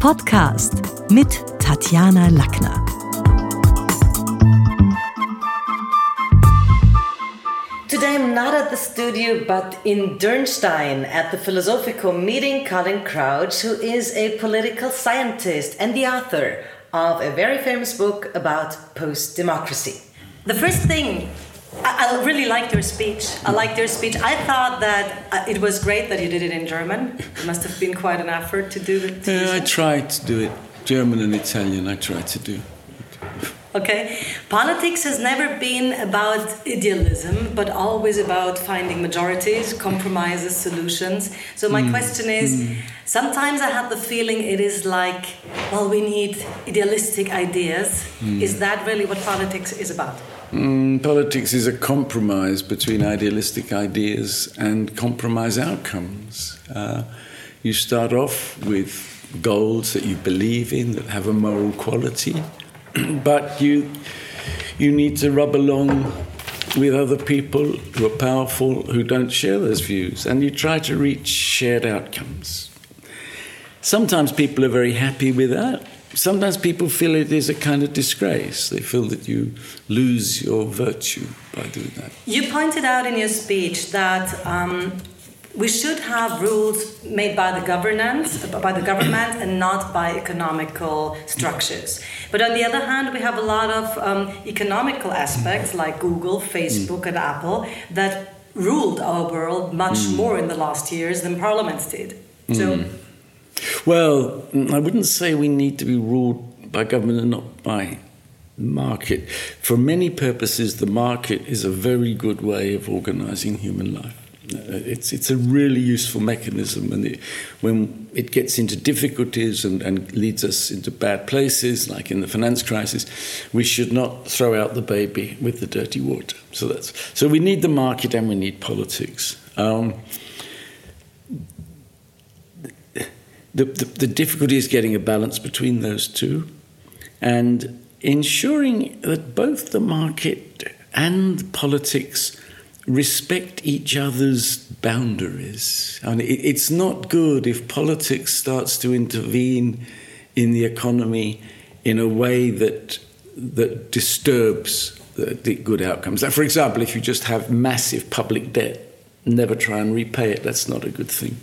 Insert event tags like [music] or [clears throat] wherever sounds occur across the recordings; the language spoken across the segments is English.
Podcast mit Tatjana Lackner. Today I'm not at the studio but in Dürnstein at the Philosophical meeting Colin Crouch, who is a political scientist and the author of a very famous book about post democracy. The first thing I, I, really liked your speech. I liked your speech. I thought that uh, it was great that you did it in German. It must have been quite an effort to do it. Yeah, I tried to do it. German and Italian, I tried to do. Okay. Politics has never been about idealism, but always about finding majorities, compromises, solutions. So, my mm. question is mm. sometimes I have the feeling it is like, well, we need idealistic ideas. Mm. Is that really what politics is about? Mm, politics is a compromise between idealistic ideas and compromise outcomes. Uh, you start off with goals that you believe in that have a moral quality, [clears throat] but you you need to rub along with other people who are powerful who don't share those views, and you try to reach shared outcomes. Sometimes people are very happy with that sometimes people feel it is a kind of disgrace. They feel that you lose your virtue by doing that. You pointed out in your speech that um, we should have rules made by the governance, by the government, and not by economical structures. But on the other hand, we have a lot of um, economical aspects like Google, Facebook, mm. and Apple that ruled our world much mm. more in the last years than parliaments did. So. Well, I wouldn't say we need to be ruled by government and not by market. For many purposes, the market is a very good way of organizing human life. Uh, it's, it's a really useful mechanism, and it, when it gets into difficulties and, and leads us into bad places, like in the finance crisis, we should not throw out the baby with the dirty water. So that's so we need the market and we need politics. Um, the, the, the difficulty is getting a balance between those two and ensuring that both the market and politics respect each other's boundaries. And it, it's not good if politics starts to intervene in the economy in a way that that disturbs the, the good outcomes. Like for example, if you just have massive public debt, never try and repay it. That's not a good thing.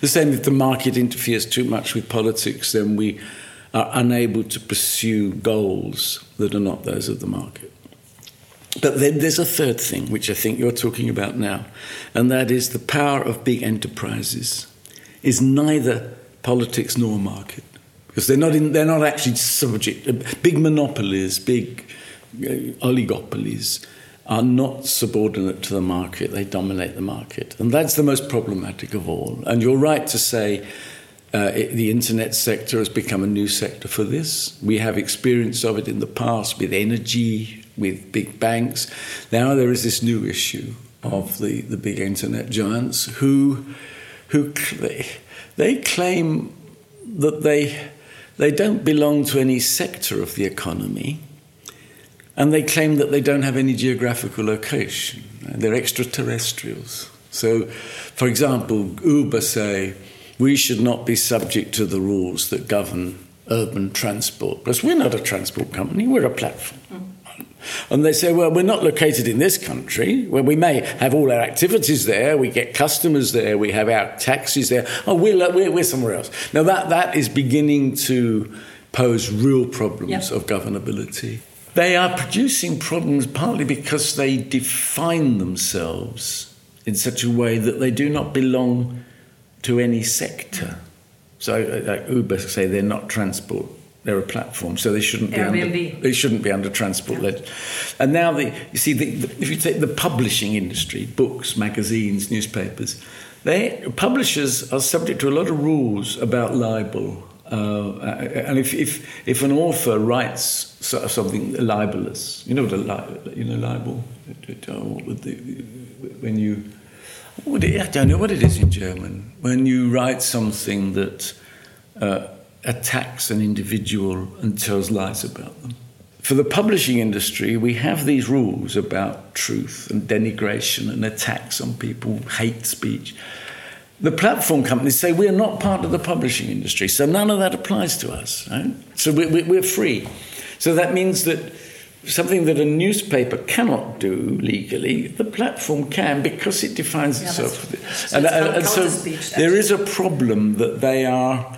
The same if the market interferes too much with politics, then we are unable to pursue goals that are not those of the market. But then there's a third thing, which I think you're talking about now, and that is the power of big enterprises is neither politics nor market. Because they're not, in, they're not actually subject, big monopolies, big uh, oligopolies are not subordinate to the market, they dominate the market. And that's the most problematic of all. And you're right to say uh, it, the internet sector has become a new sector for this. We have experience of it in the past with energy, with big banks. Now there is this new issue of the, the big internet giants who, who they, they claim that they, they don't belong to any sector of the economy and they claim that they don't have any geographical location. They're extraterrestrials. So, for example, Uber say, we should not be subject to the rules that govern urban transport. Because we're not a transport company, we're a platform. Mm. And they say, well, we're not located in this country, where we may have all our activities there, we get customers there, we have our taxis there. Oh, we're, we're, we're somewhere else. Now, that, that is beginning to pose real problems of governability. They are producing problems partly because they define themselves in such a way that they do not belong to any sector. So, uh, like Uber say, they're not transport; they're a platform, so they shouldn't be under, they shouldn't be under transport. Yeah. And now, the, you see, the, the, if you take the publishing industry, books, magazines, newspapers, they publishers are subject to a lot of rules about libel uh, and if, if, if an author writes something libelous, you know what a li- you know libel, when you I don't know what it is in German when you write something that uh, attacks an individual and tells lies about them. For the publishing industry, we have these rules about truth and denigration and attacks on people, hate speech. The platform companies say we're not part of the publishing industry, so none of that applies to us. Right? So we, we, we're free. So that means that something that a newspaper cannot do legally, the platform can because it defines Yeah, itself. that's- and and- and so counter-speech, there is a problem that they are.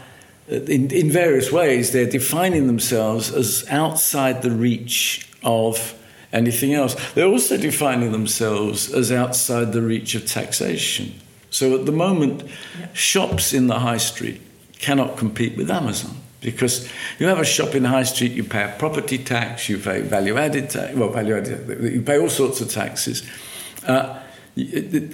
uh, In, in various ways, they're defining themselves as outside the reach of anything else. They're also defining themselves as outside the reach of taxation. So at the moment, shops in the high street cannot compete with Amazon because you have a shop in the high street, you pay a property tax, you pay value added tax, well, value added, you pay all sorts of taxes. Uh,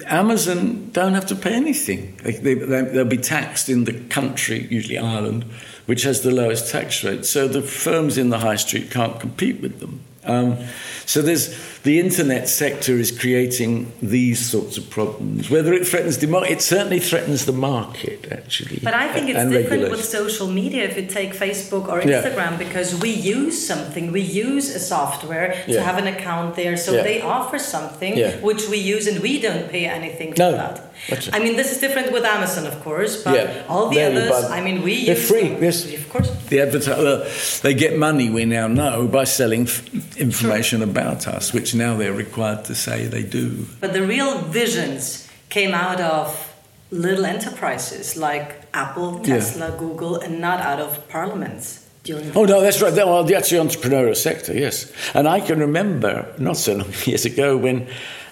Amazon don't have to pay anything. They, they, they'll be taxed in the country, usually Ireland, which has the lowest tax rate. So the firms in the high street can't compete with them. Um, so there's the internet sector is creating these sorts of problems. Whether it threatens democracy, it certainly threatens the market, actually. But I think it's different regulation. with social media if you take Facebook or Yeah. Instagram because we use something, we use a software to Yeah. have an account there. So Yeah. they offer something Yeah. which we use and we don't pay anything for No, that. That's. I mean, this is different with Amazon, of course, but Yeah. all the There others. I mean, we They're use free, them. yes. Of course. The advertiser, they get money, we now know, by selling f- information about us, which now they're required to say they do. But the real visions came out of little enterprises like Apple, Yeah. Tesla, Google, and not out of parliaments during Oh, no, that's right. Well, that's the entrepreneurial sector, yes. And I can remember not so long [laughs] years ago when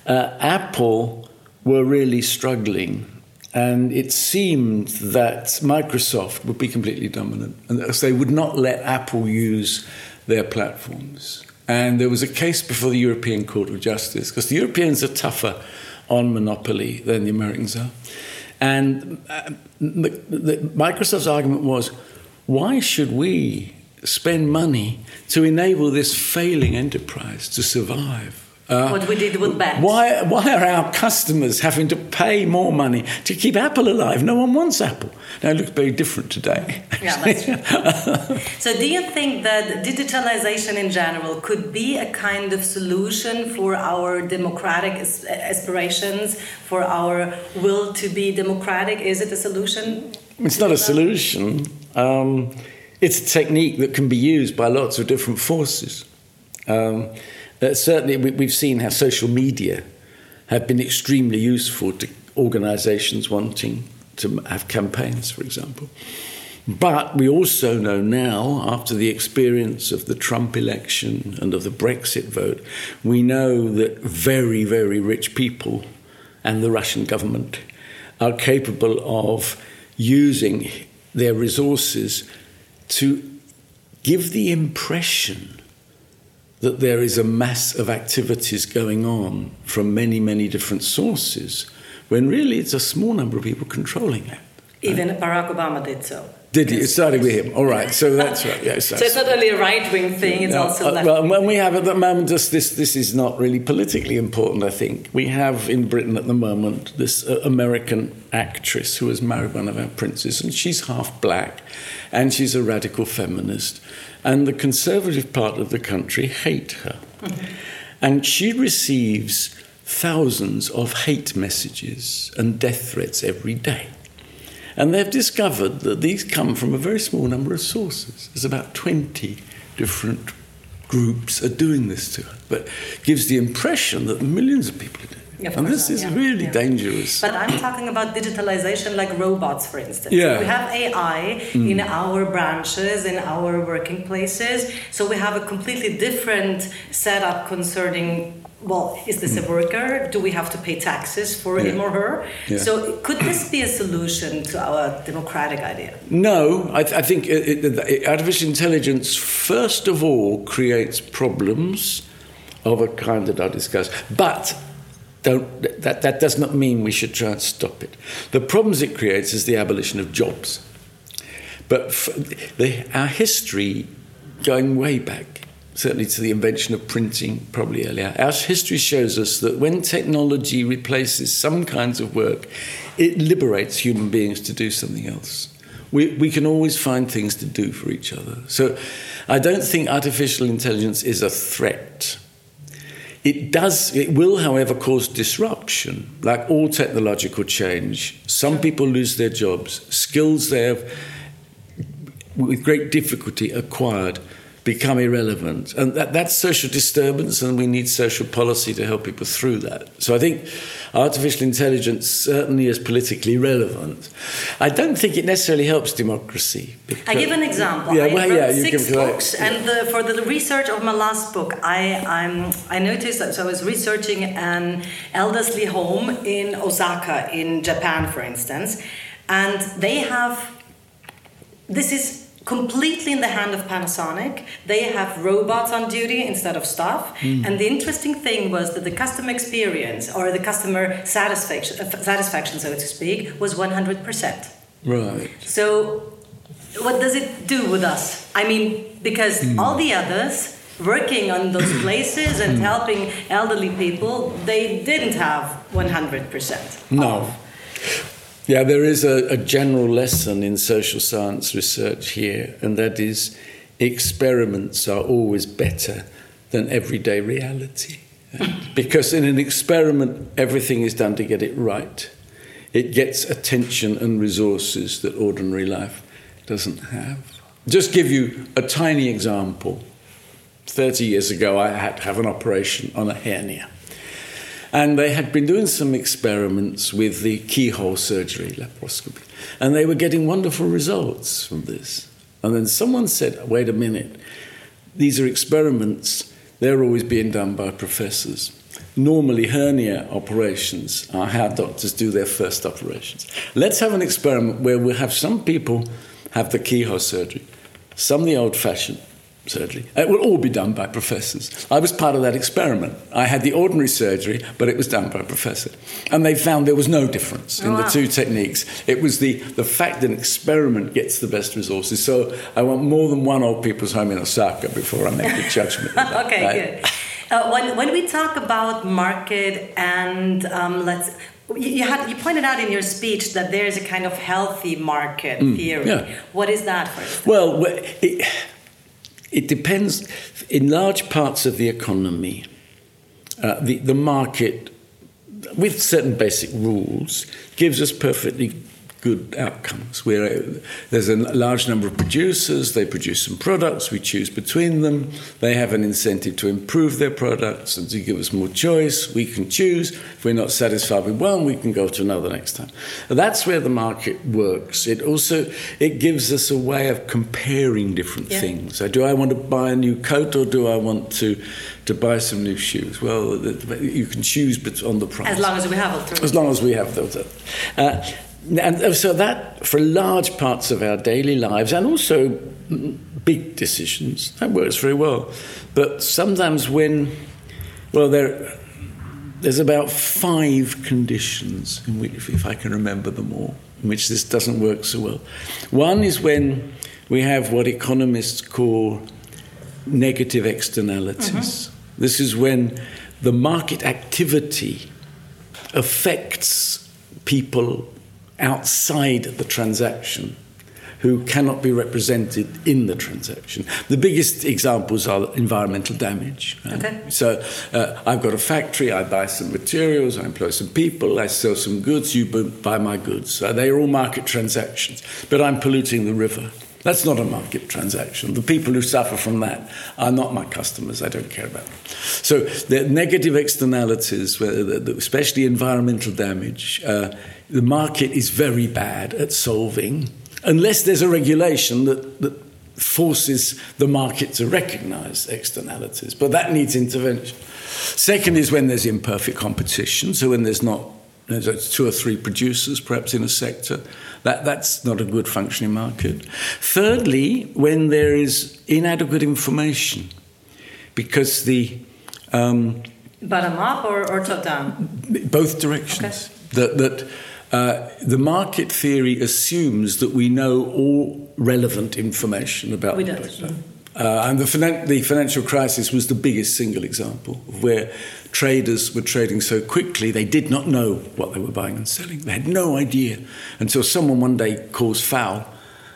uh, Apple were really struggling. And it seemed that Microsoft would be completely dominant. And they would not let Apple use their platforms. And there was a case before the European Court of Justice, because the Europeans are tougher on monopoly than the Americans are. And uh, Microsoft's argument was why should we spend money to enable this failing enterprise to survive? Uh, what we did with banks. why, why are our customers having to pay more money to keep Apple alive? No one wants Apple. Now, it looks very different today. Yeah, that's true. [laughs] so, do you think that digitalization in general could be a kind of solution for our democratic aspirations, for our will to be democratic? Is it a solution? It's not a solution. Um, it's a technique that can be used by lots of different forces. Um, uh, certainly, we, we've seen how social media have been extremely useful to organisations wanting to have campaigns, for example. But we also know now, after the experience of the Trump election and of the Brexit vote, we know that very, very rich people and the Russian government are capable of using their resources to give the impression that there is a mass of activities going on from many, many different sources, when really it's a small number of people controlling it. Even Barack Obama did so. Did he? It started with him. All right, so that's right. Yes, So, it's not only a right wing thing, it's no, also uh, left well, when we have at the moment, just this, this is not really politically important, I think. We have in Britain at the moment this uh, American actress who has married one of our princes, and she's half black, and she's a radical feminist. And the conservative part of the country hate her. And she receives thousands of hate messages and death threats every day. And they've discovered that these come from a very small number of sources. There's about 20 different groups are doing this to her, but gives the impression that millions of people are doing it. Of and this not, is yeah, really yeah. dangerous. But I'm talking about digitalization like robots, for instance. Yeah. We have AI mm. in our branches, in our working places. So we have a completely different setup concerning well, is this a mm. worker? Do we have to pay taxes for him or her? Yeah. So could this be a solution to our democratic idea? No, I, th- I think it, it, artificial intelligence, first of all, creates problems of a kind that I'll discuss. But don't, that, that does not mean we should try and stop it. The problems it creates is the abolition of jobs. But the, our history, going way back, certainly to the invention of printing, probably earlier, our history shows us that when technology replaces some kinds of work, it liberates human beings to do something else. We, we can always find things to do for each other. So I don't think artificial intelligence is a threat. It does. It will, however, cause disruption. Like all technological change, some people lose their jobs. Skills they have, with great difficulty, acquired become irrelevant. And that, that's social disturbance, and we need social policy to help people through that. So I think artificial intelligence certainly is politically relevant. I don't think it necessarily helps democracy. I give an example. Yeah, well, yeah, you six can- books, and the, for the research of my last book, I I'm, I noticed that so I was researching an elderly home in Osaka, in Japan, for instance, and they have this is completely in the hand of Panasonic. They have robots on duty instead of staff. Hmm. And the interesting thing was that the customer experience or the customer satisfaction, uh, satisfaction so to speak, was 100%. Right. So, what does it do with us? I mean, because hmm. all the others working on those [coughs] places and hmm. helping elderly people, they didn't have 100%. No. Yeah, there is a, a general lesson in social science research here, and that is experiments are always better than everyday reality. [laughs] because in an experiment, everything is done to get it right. It gets attention and resources that ordinary life doesn't have. Just give you a tiny example. 30 years ago, I had to have an operation on a hernia. And they had been doing some experiments with the keyhole surgery, laparoscopy, and they were getting wonderful results from this. And then someone said, wait a minute, these are experiments, they're always being done by professors. Normally, hernia operations are how doctors do their first operations. Let's have an experiment where we'll have some people have the keyhole surgery, some the old fashioned surgery. It will all be done by professors. I was part of that experiment. I had the ordinary surgery, but it was done by a professor. And they found there was no difference in the Wow. two techniques. It was the, the fact that an experiment gets the best resources. So I want more than one old people's home in Osaka before I make a [laughs] judgment. okay, right? good. Uh, when, when we talk about market and um, let's, you, you had you pointed out in your speech that there is a kind of healthy market theory. Mm, yeah. What is that for? Well, it, it depends. In large parts of the economy, uh, the, the market, with certain basic rules, gives us perfectly good outcomes. Where there's a large number of producers, they produce some products, we choose between them. They have an incentive to improve their products and to give us more choice. We can choose. If we're not satisfied with one, we can go to another next time. That's where the market works. It also it gives us a way of comparing different Yeah. things. So do I want to buy a new coat or do I want to to buy some new shoes? Well, you can choose on the price As long as we have alternatives. as long as we have those. Uh, and uh, so that, for large parts of our daily lives, and also big decisions, that works very well. But sometimes when, well, there, there's about five conditions in which, if I can remember them all, in which this doesn't work so well. One is when we have what economists call negative externalities. Mm-hmm. This is when the market activity affects people outside the transaction who cannot be represented in the transaction. The biggest examples are environmental damage. right? Okay. So uh, I've got a factory, I buy some materials, I employ some people, I sell some goods, you buy my goods. So they're all market transactions, but I'm polluting the river. That's not a market transaction. The people who suffer from that are not my customers. I don't care about them. So the negative externalities, especially environmental damage, uh, the market is very bad at solving unless there's a regulation that, that forces the market to recognize externalities. But that needs intervention. Second is when there's imperfect competition. So when there's not two or three producers, perhaps in a sector, that, that's not a good functioning market. Thirdly, when there is inadequate information, because the um, Bottom up or, or top down? both directions. That, that uh, the market theory assumes that we know all relevant information about We the don't. Uh, and the, finan- the financial crisis was the biggest single example of where traders were trading so quickly they did not know what they were buying and selling. They had no idea until someone one day calls foul,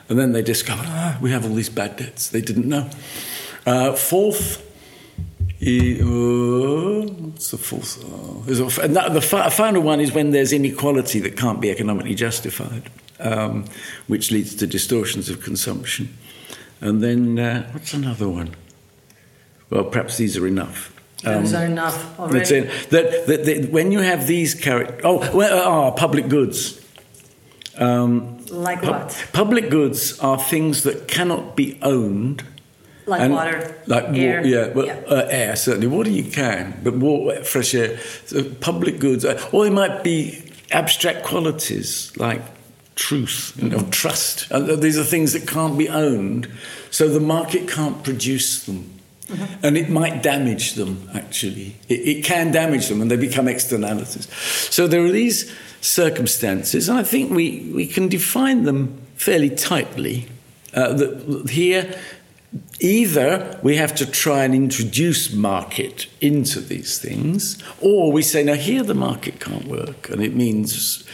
and then they discovered, ah, we have all these bad debts. They didn't know. Uh, fourth, E- oh, what's the fourth? Oh, and the fi- final one is when there's inequality that can't be economically justified, um, which leads to distortions of consumption. And then, uh, what's another one? Well, perhaps these are enough. Those Um, are enough That's already. it. That, that, that when you have these characters, oh, well, ah, public goods. Um, Like pu- what? Public goods are things that cannot be owned. Like and- water, like wa- air. yeah, well, Yeah. Uh, air certainly. Water you can, but water, fresh air, so public goods, uh, or they might be abstract qualities like truth, you know, trust. Uh, these are things that can't be owned, so the market can't produce them. And it might damage them, actually. It, it can damage them and they become externalities. So there are these circumstances, and I think we, we can define them fairly tightly. Uh, that here, either we have to try and introduce market into these things, or we say, now here the market can't work, and it means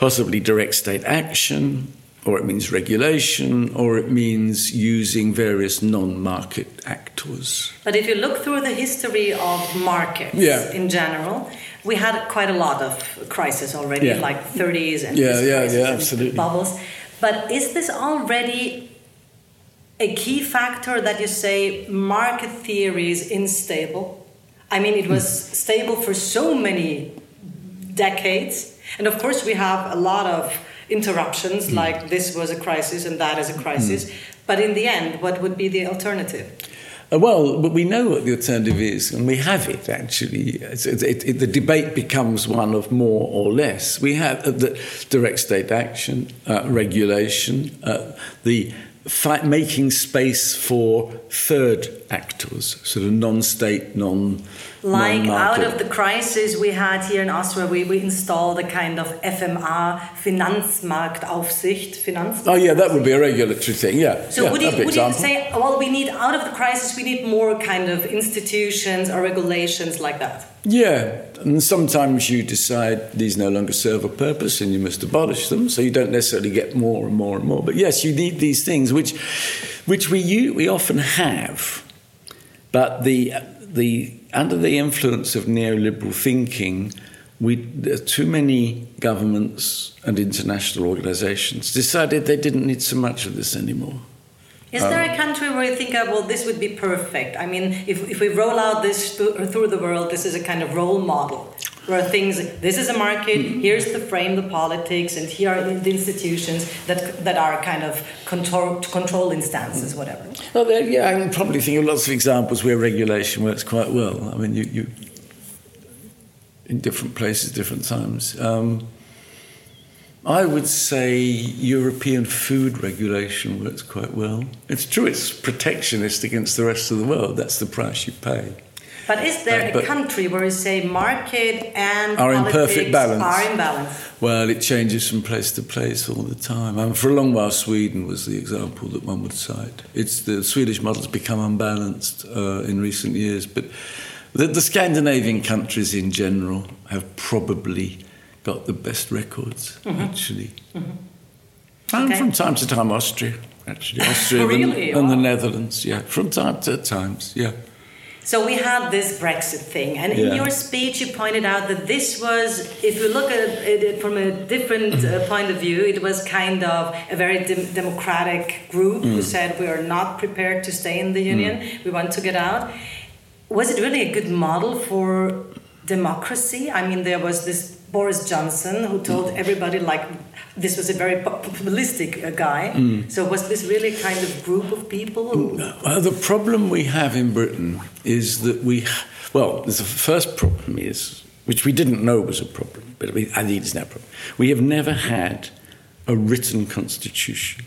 possibly direct state action, or it means regulation, or it means using various non market actors. But if you look through the history of markets Yeah. in general, we had quite a lot of crises already, Yeah. like 30s and Yeah, yeah, yeah, absolutely. bubbles. But is this already a key factor that you say market theory is unstable? I mean, it was hmm. stable for so many decades, and of course, we have a lot of interruptions, like this was a crisis and that is a crisis. But in the end, what would be the alternative? Uh, well, but we know what the alternative is, and we have it actually. It, it, the debate becomes one of more or less. We have uh, the direct state action, uh, regulation, uh, the fi- making space for third actors, sort of non-state, non. Like out non-market. of the crisis we had here in Austria, we, we installed a kind of FMA, Finanzmarktaufsicht. Finanz Oh yeah, that would be a regulatory thing. Yeah. so yeah, would you, that'd you say, well, we need out of the crisis, we need more kind of institutions or regulations like that? Yeah, and sometimes you decide these no longer serve a purpose and you must abolish them, so you don't necessarily get more and more and more. But yes, you need these things, which, which we we often have, but the the under the influence of neoliberal thinking, we too many governments and international organisations decided they didn't need so much of this anymore. Is Um, there a country where you think, well, this would be perfect? I mean, if, if we roll out this through, through the world, this is a kind of role model where things, this is a market, Mm-hmm. here's the frame, the politics, and here are the institutions that, that are kind of control, control instances, whatever. Well, there, yeah, I can probably think of lots of examples where regulation works quite well. I mean, you, you in different places, different times. Um, I would say European food regulation works quite well. It's true; it's protectionist against the rest of the world. That's the price you pay. But is there Uh, a country where you say market and Are in perfect balance. are in balance? Well, it changes from place to place all the time. I mean, for a long while, Sweden was the example that one would cite. It's the Swedish model's become unbalanced uh, in recent years, but the, the Scandinavian countries in general have probably got the best records, actually. And Okay. from time to time, Austria, actually, Austria and- Really? and, the Netherlands, yeah, from time to times, yeah. So we had this Brexit thing, and in your speech, you pointed out that this was, if you look at it from a different uh, point of view, it was kind of a very dem- democratic group Mm. who said we are not prepared to stay in the union, we want to get out. Was it really a good model for democracy? I mean, there was this Boris Johnson who told Mm. everybody like this was a very pop- populistic uh, guy. Mm. So was this really a kind of group of people? Well, the problem we have in Britain is that we, well, the first problem is, which we didn't know was a problem, but we, I think it's now a problem. We have never had a written constitution.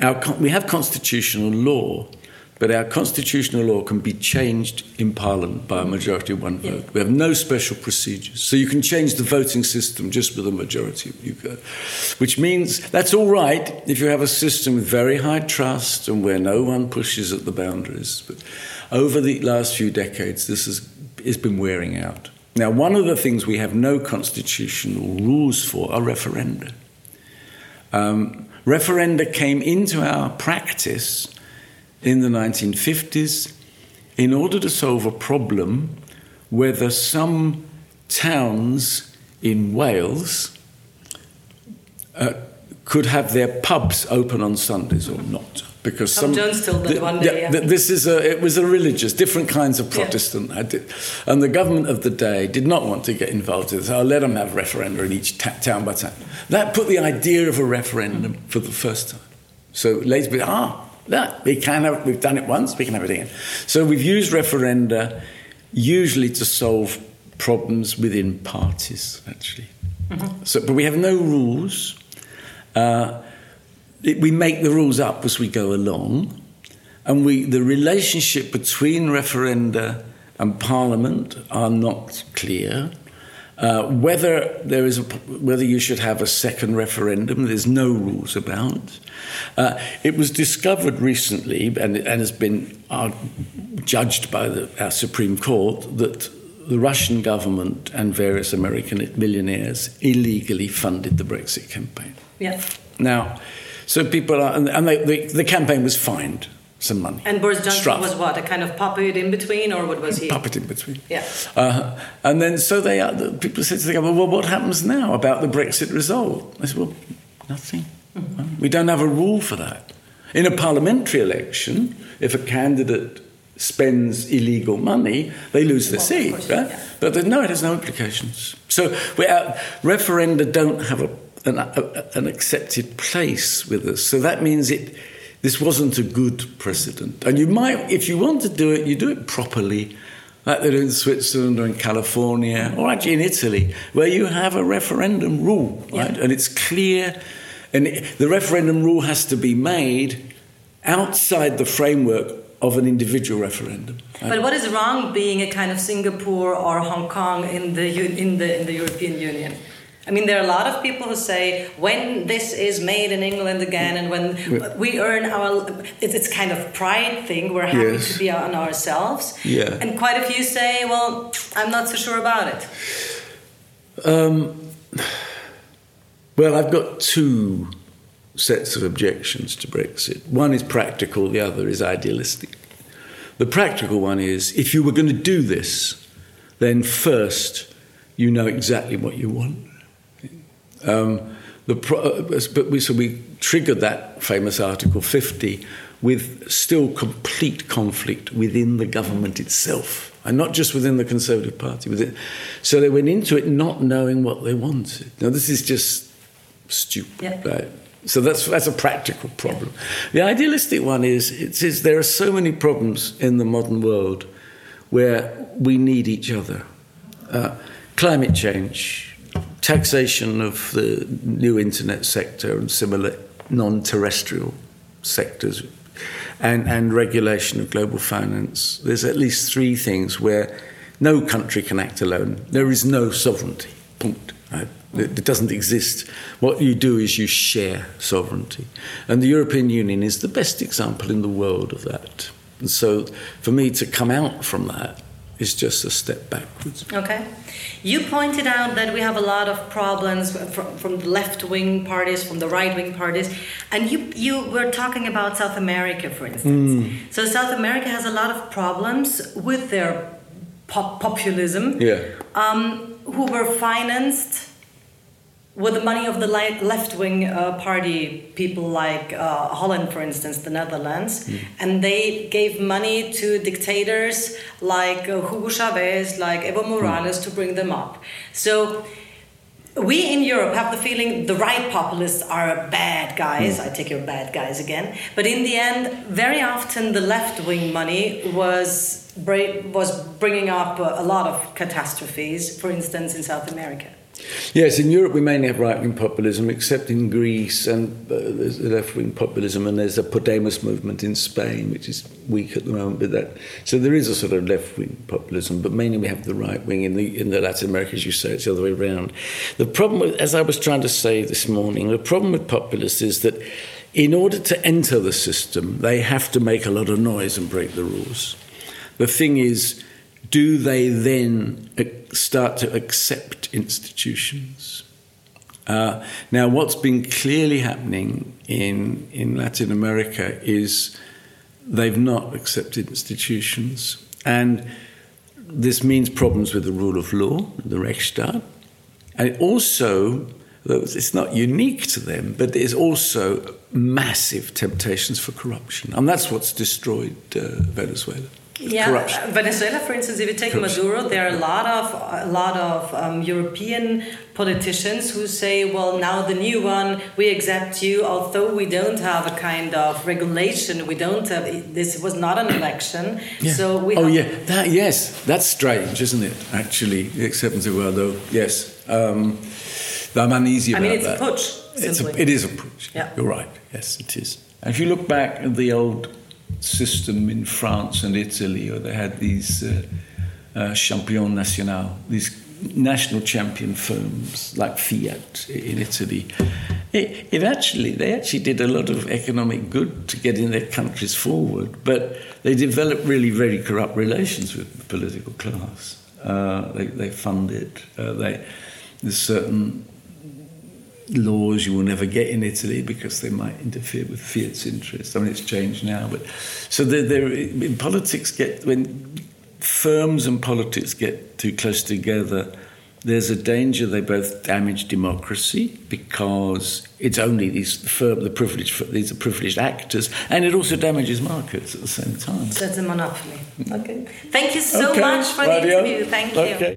Our, we have constitutional law, but our constitutional law can be changed in Parliament by a majority of one Yeah. vote. We have no special procedures. So you can change the voting system just with a majority. of You go. Which means that's all right if you have a system with very high trust and where no one pushes at the boundaries. But over the last few decades, this has, has been wearing out. Now, one of the things we have no constitutional rules for are referenda. Um, referenda came into our practice in the 1950s in order to solve a problem whether some towns in Wales uh, could have their pubs open on Sundays or not. Because Tom some, Jones told that th- one day, yeah. th- this is a, it was a religious, different kinds of Yeah. Protestant, did, and the government of the day did not want to get involved in this. I'll let them have referenda in each ta- town by town. That put the idea of a referendum for the first time. So Labour, ah, that we can have, we've done it once, we can have it again. So we've used referenda usually to solve problems within parties, actually. So, but we have no rules. Uh, it- we make the rules up as we go along, and we the relationship between referenda and parliament are not clear. Uh, whether there is a, whether you should have a second referendum, there's no rules about. Uh, it was discovered recently, and, and has been uh, judged by the, our Supreme Court, that the Russian government and various American millionaires illegally funded the Brexit campaign. Yeah. Now, so people are, and, and they, the, the campaign was fined some money. And Boris Johnson Struck. was what? A kind of puppet in between, or what was he? Puppet in between. Yeah. Uh, and then so they are, the people said to the government, well, what happens now about the Brexit result? I said, well, nothing. We don't have a rule for that. In a parliamentary election, if a candidate spends illegal money, they lose their Well, seat, right? yeah. But the- no, it has no implications. So we referenda don't have a, an, a, an accepted place with us. So that means it. This wasn't a good precedent. And you might, if you want to do it, you do it properly, like they do in Switzerland or in California, or actually in Italy, where you have a referendum rule, right? Yeah. And it's clear, and it- the referendum rule has to be made outside the framework of an individual referendum. right? But what is wrong being a kind of Singapore or Hong Kong in the in the in the European Union? I mean, there are a lot of people who say when this is made in England again, and when we earn our, it's, it's kind of pride thing. We're happy Yes. to be on ourselves. Yeah. And quite a few say, well, I'm not so sure about it. Um, well, I've got two sets of objections to Brexit. One is practical, the other is idealistic. The practical one is if you were going to do this, then first you know exactly what you want. Um, the pro- uh, but we, so we triggered that famous Article 50 with still complete conflict within the government itself, and not just within the Conservative Party. Within, so they went into it not knowing what they wanted. Now, this is just stupid, right? So that's that's a practical problem. The idealistic one is it says there are so many problems in the modern world where we need each other. Uh, climate change, taxation of the new internet sector and similar non-terrestrial sectors, and, and regulation of global finance. There's at least three things where no country can act alone. There is no sovereignty. It doesn't exist. What you do is you share sovereignty, and the European Union is the best example in the world of that. And so, for me to come out from that is just a step backwards. Okay. You pointed out that we have a lot of problems from, from the left wing parties, from the right wing parties, and you, you were talking about South America, for instance. So, South America has a lot of problems with their pop- populism, Yeah. um, who were financed with the money of the left wing uh, party, people like uh, Holland, for instance, the Netherlands, and they gave money to dictators like uh, Hugo Chavez, like Evo Morales to bring them up. So we in Europe have the feeling the right populists are bad guys. I take your bad guys again. But in the end, very often the left wing money was was bringing up a lot of catastrophes. For instance, in South America. Yes, in Europe we mainly have right wing populism, except in Greece, and uh, there's left wing populism, and there's a Podemos movement in Spain, which is weak at the moment. But that so there is a sort of left wing populism, but mainly we have the right wing in the in the Latin America, as you say, it's the other way around. The problem, with, as I was trying to say this morning, the problem with populists is that in order to enter the system, they have to make a lot of noise and break the rules. The thing is do they then start to accept institutions? Uh, now, what's been clearly happening in, in Latin America is they've not accepted institutions. And this means problems with the rule of law, the Rechtsstaat. And also, it's not unique to them, but there's also massive temptations for corruption. And that's what's destroyed uh, Venezuela. Yeah, corruption. Venezuela, for instance, if you take corruption. Maduro, there are a lot of a lot of um, European politicians who say, "Well, now the new one, we accept you, although we don't have a kind of regulation. We don't have this was not an election, yeah. so we." Oh yeah, that yes, that's strange, isn't it? Actually, the acceptance of Guaido, yes. Um, I'm uneasy about that. I mean, it's that. a putsch. It's a, it is a putsch. Yeah. You're right. Yes, it is. And if you look back at the old system in France and Italy, or they had these uh, uh, champion national, these national champion firms like Fiat in Italy. It, it, actually, they actually did a lot of economic good to getting their countries forward, but they developed really very corrupt relations with the political class. Uh, they, they funded, uh, they, there's certain laws you will never get in Italy because they might interfere with Fiat's interests. I mean, it's changed now, but so there, there in politics get when firms and politics get too close together. There's a danger they both damage democracy because it's only these firm, the privileged, these are privileged actors, and it also damages markets at the same time. So it's a monopoly. Hmm. Okay. Thank you so okay. much for Radio. the interview. Thank you.